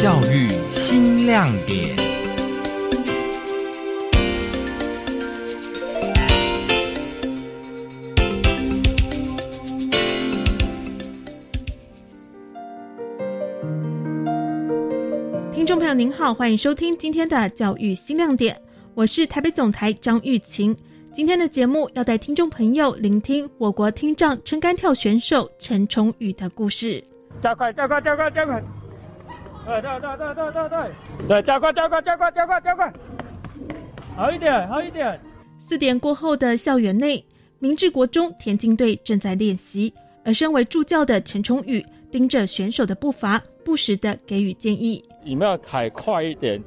教育新亮点。听众朋友您好，欢迎收听今天的教育新亮点，我是台北总台张玉琴。今天的节目要带听众朋友聆听我国听障撑杆跳选手陈崇宇的故事。加快，加快，加快，加快！对对对对对对对，对，加快，加快，加快，加快，加快！好一点，好一点。四点过后的校园内，明治国中田径队正在练习，而身为助教的陈崇宇盯着选手的步伐，不时的给予建议。你们要开快一点，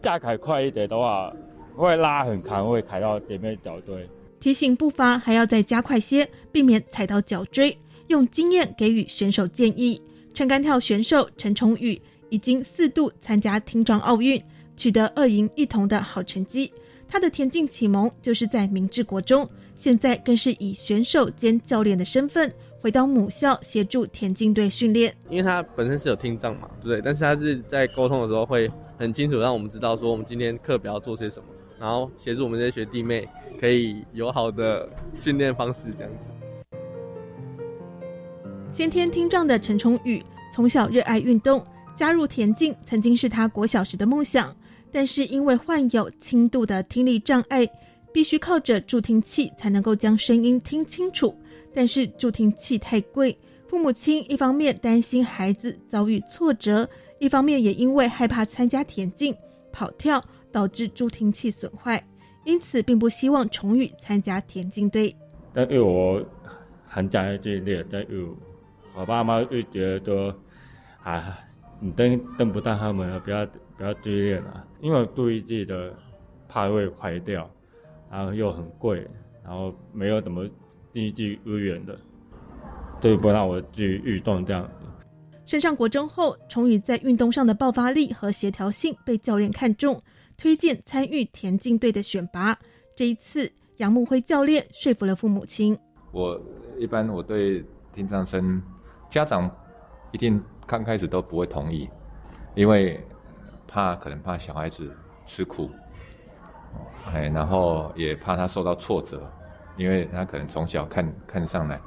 再开快一点的话。会拉很长，会踩到前面脚堆。提醒步伐还要再加快些，避免踩到脚椎。用经验给予选手建议。撑杆跳选手陈崇宇已经四度参加听障奥运，取得二银一铜的好成绩。他的田径启蒙就是在明治国中，现在更是以选手兼教练的身份回到母校协助田径队训练。因为他本身是有听障嘛，对不对？但是他是在沟通的时候会很清楚让我们知道说我们今天课表要做些什么。然后协助我们这些学弟妹可以有好的训练方式，这样子。先天听障的陈崇宇从小热爱运动，加入田径曾经是他国小时的梦想，但是因为患有轻度的听力障碍，必须靠着助听器才能够将声音听清楚。但是助听器太贵，父母亲一方面担心孩子遭遇挫折，一方面也因为害怕参加田径跑跳。导致助听器损坏，因此并不希望重宇参加田径队。但因为我很想要训练，但又我爸妈又觉得，啊，你登登不到他们，不要不要追练了，因为助听器的怕会坏掉，然后又很贵，然后没有怎么经济资源的，就不让我去运动这样。升上国中后，崇宇在运动上的爆发力和协调性被教练看中。推荐参与田径队的选拔，这一次杨木辉教练说服了父母亲。我一般我对听障生家长一定刚开始都不会同意，因为怕可能怕小孩子吃苦，哎，然后也怕他受到挫折，因为他可能从小看看上来。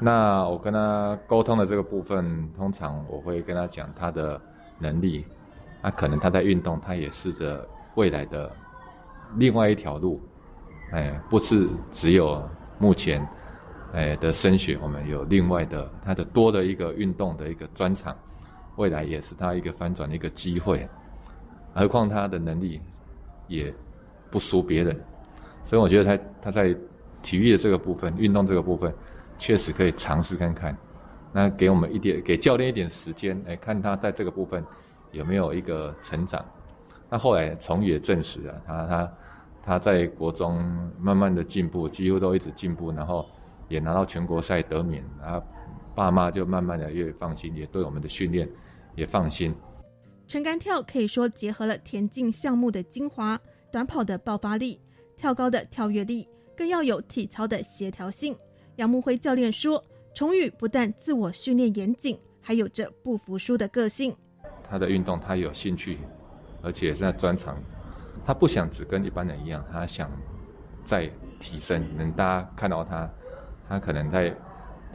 那我跟他沟通的这个部分，通常我会跟他讲他的能力。那、可能他在运动，他也试着未来的另外一条路，哎，不是只有目前哎的升学，我们有另外的他的多的一个运动的一个专场，未来也是他一个翻转的一个机会。何况他的能力也不输别人，所以我觉得他他在体育的这个部分，运动这个部分，确实可以尝试看看。那给我们一点，给教练一点时间，哎，看他在这个部分。有没有一个成长？那后来崇宇也证实了，他他他在国中慢慢的进步，几乎都一直进步，然后也拿到全国赛得名，然后爸妈就慢慢的越放心，也对我们的训练也放心。撑杆跳可以说结合了田径项目的精华，短跑的爆发力，跳高的跳跃力，更要有体操的协调性。杨木辉教练说，崇宇不但自我训练严谨，还有着不服输的个性。他的运动，他有兴趣，而且是在专长。他不想只跟一般人一样，他想再提升。能大家看到他，他可能在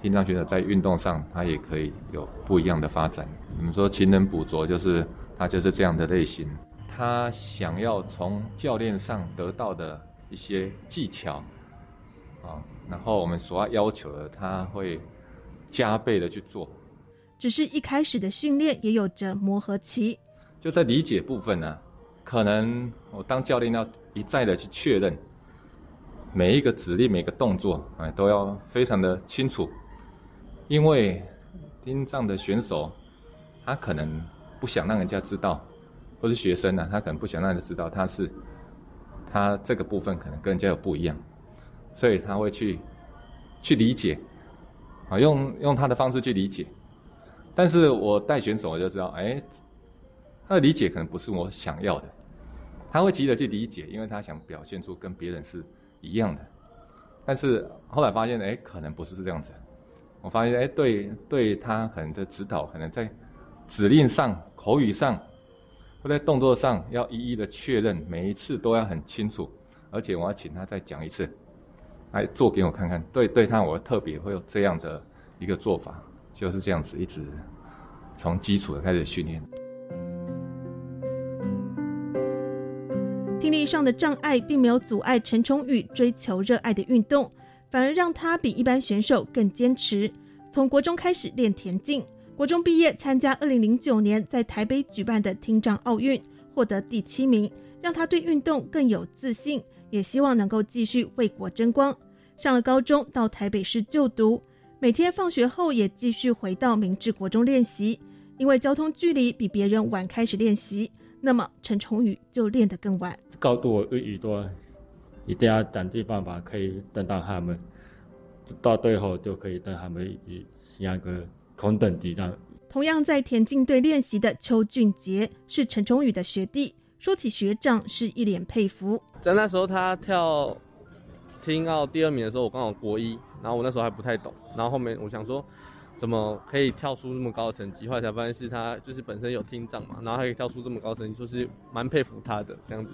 听障选手在运动上，他也可以有不一样的发展。我们说勤能补拙，就是他就是这样的类型。他想要从教练上得到的一些技巧，啊，然后我们所要要求的，他会加倍的去做。只是一开始的训练也有着磨合期，就在理解部分呢、啊，可能我当教练要一再的去确认每一个指令、每个动作，哎，都要非常的清楚，因为听障的选手他可能不想让人家知道，或是学生呢、啊，他可能不想让人家知道他是他这个部分可能跟人家有不一样，所以他会去去理解，啊，用用他的方式去理解。但是我带选手，我就知道，哎，他的理解可能不是我想要的，他会急着去理解，因为他想表现出跟别人是一样的。但是后来发现，哎，可能不是这样子。我发现，哎，对，对他可能的指导，可能在指令上、口语上，或在动作上，要一一的确认，每一次都要很清楚。而且我要请他再讲一次，来做给我看看。对，对他我特别会有这样的一个做法，就是这样子，一直从基础的开始训练。听力上的障碍并没有阻碍陈崇宇追求热爱的运动，反而让他比一般选手更坚持。从国中开始练田径，国中毕业参加二零零九年在台北举办的听障奥运，获得第七名，让他对运动更有自信。也希望能够继续为国争光。上了高中，到台北市就读，每天放学后也继续回到明治国中练习。因为交通距离比别人晚开始练习，那么陈崇宇就练得更晚。高度我遇多，一定要想尽办法可以等到他们，到最后就可以跟他们一样个同等级这样。同样在田径队练习的邱俊杰是陈崇宇的学弟。说起学长，是一脸佩服。在那时候，他跳听奥第二名的时候，我刚好国一，然后我那时候还不太懂。然后后面我想说，怎么可以跳出那么高的成绩？后来才发现是他就是本身有听障嘛，然后还可以跳出这么高的成绩，就是蛮佩服他的这样子。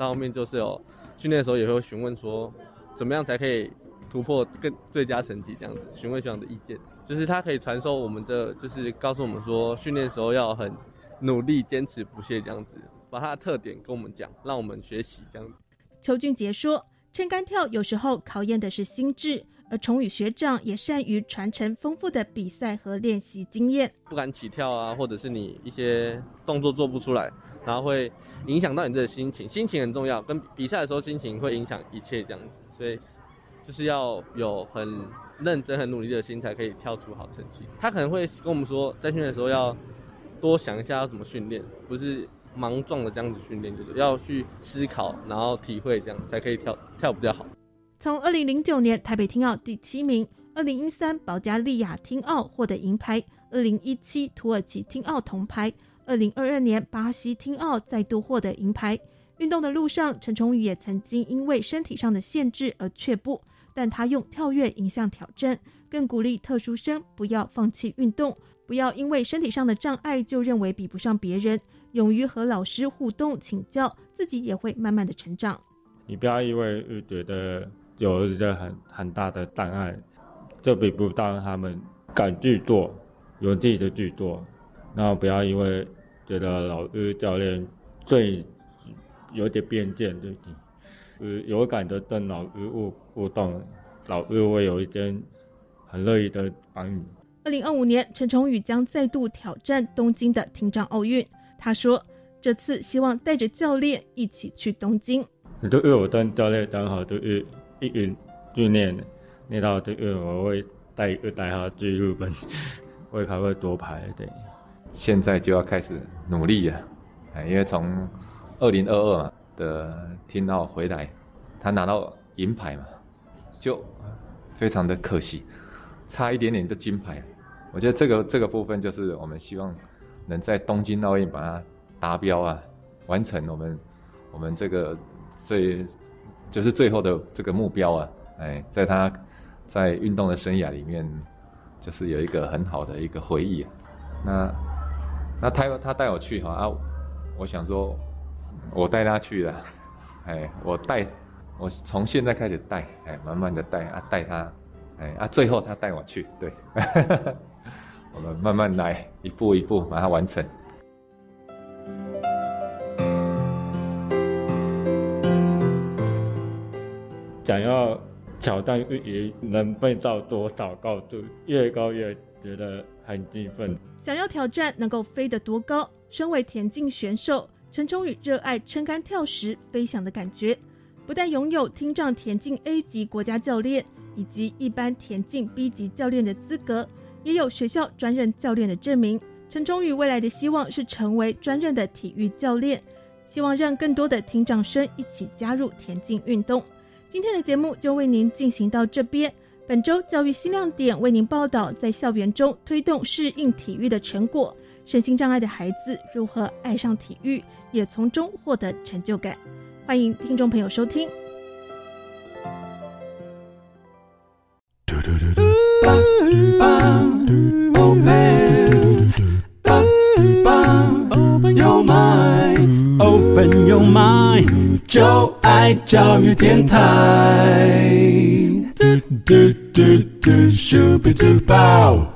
到后面就是有训练的时候也会询问说，怎么样才可以突破更最佳成绩？这样子询问学长的意见，就是他可以传授我们的，就是告诉我们说，训练的时候要很努力、坚持不懈这样子。把他的特点跟我们讲，让我们学习这样子。邱俊杰说：“撑杆跳有时候考验的是心智，而崇宇学长也善于传承丰富的比赛和练习经验。不敢起跳啊，或者是你一些动作做不出来，然后会影响到你的心情。心情很重要，跟比赛的时候心情会影响一切这样子。所以就是要有很认真、很努力的心，才可以跳出好成绩。他可能会跟我们说，在训练的时候要多想一下要怎么训练，不是。”莽撞的这样子训练，就是要去思考，然后体会，这样才可以跳跳比较好。从二零零九年台北听奥第七名，二零一三保加利亚听奥获得银牌，二零一七土耳其听奥铜牌，二零二二年巴西听奥再度获得银牌。运动的路上，陈崇宇也曾经因为身体上的限制而却步，但他用跳跃迎向挑战，更鼓励特殊生不要放弃运动，不要因为身体上的障碍就认为比不上别人。勇于和老师互动请教，自己也会慢慢的成长。你不要因为觉得有一个很很大的障碍，就比不到他们敢去做，有自己的去做。然后不要因为觉得老师教练最有点偏见，对不对？有感的跟老师互互动，老师会有一点很乐意的帮你。二零二五年，陈崇宇将再度挑战东京的听障奥运。他说：“这次希望带着教练一起去东京。你都约我当教练，刚好都是一云训练，那到这个我会带一个代号去日本，我也还会夺牌。对，现在就要开始努力了，哎，因为从二零二二的听到回来，他拿到银牌嘛，就非常的可惜，差一点点就金牌。我觉得这个这个部分就是我们希望。”能在东京奥运把它达标啊，完成我们我们这个最就是最后的这个目标啊，哎，在他在运动的生涯里面，就是有一个很好的一个回忆啊。那那他他带我去哈啊，我想说，我带他去了，哎，我带我从现在开始带，哎，慢慢的带啊，带他，哎啊，最后他带我去，对。我们慢慢来，一步一步把它完成。想要挑战越，能飞到多少高度？越高越觉得很兴奋。想要挑战能够飞得多高？身为田径选手，陈崇宇热爱撑杆跳时飞翔的感觉。不但拥有听障田径 A 级国家教练以及一般田径 B 级教练的资格。也有学校专任教练的证明。陈崇宇未来的希望是成为专任的体育教练，希望让更多的听障生一起加入田径运动。今天的节目就为您进行到这边。本周教育新亮点为您报道：在校园中推动适应体育的成果，身心障碍的孩子如何爱上体育，也从中获得成就感。欢迎听众朋友收听。比嘟爆。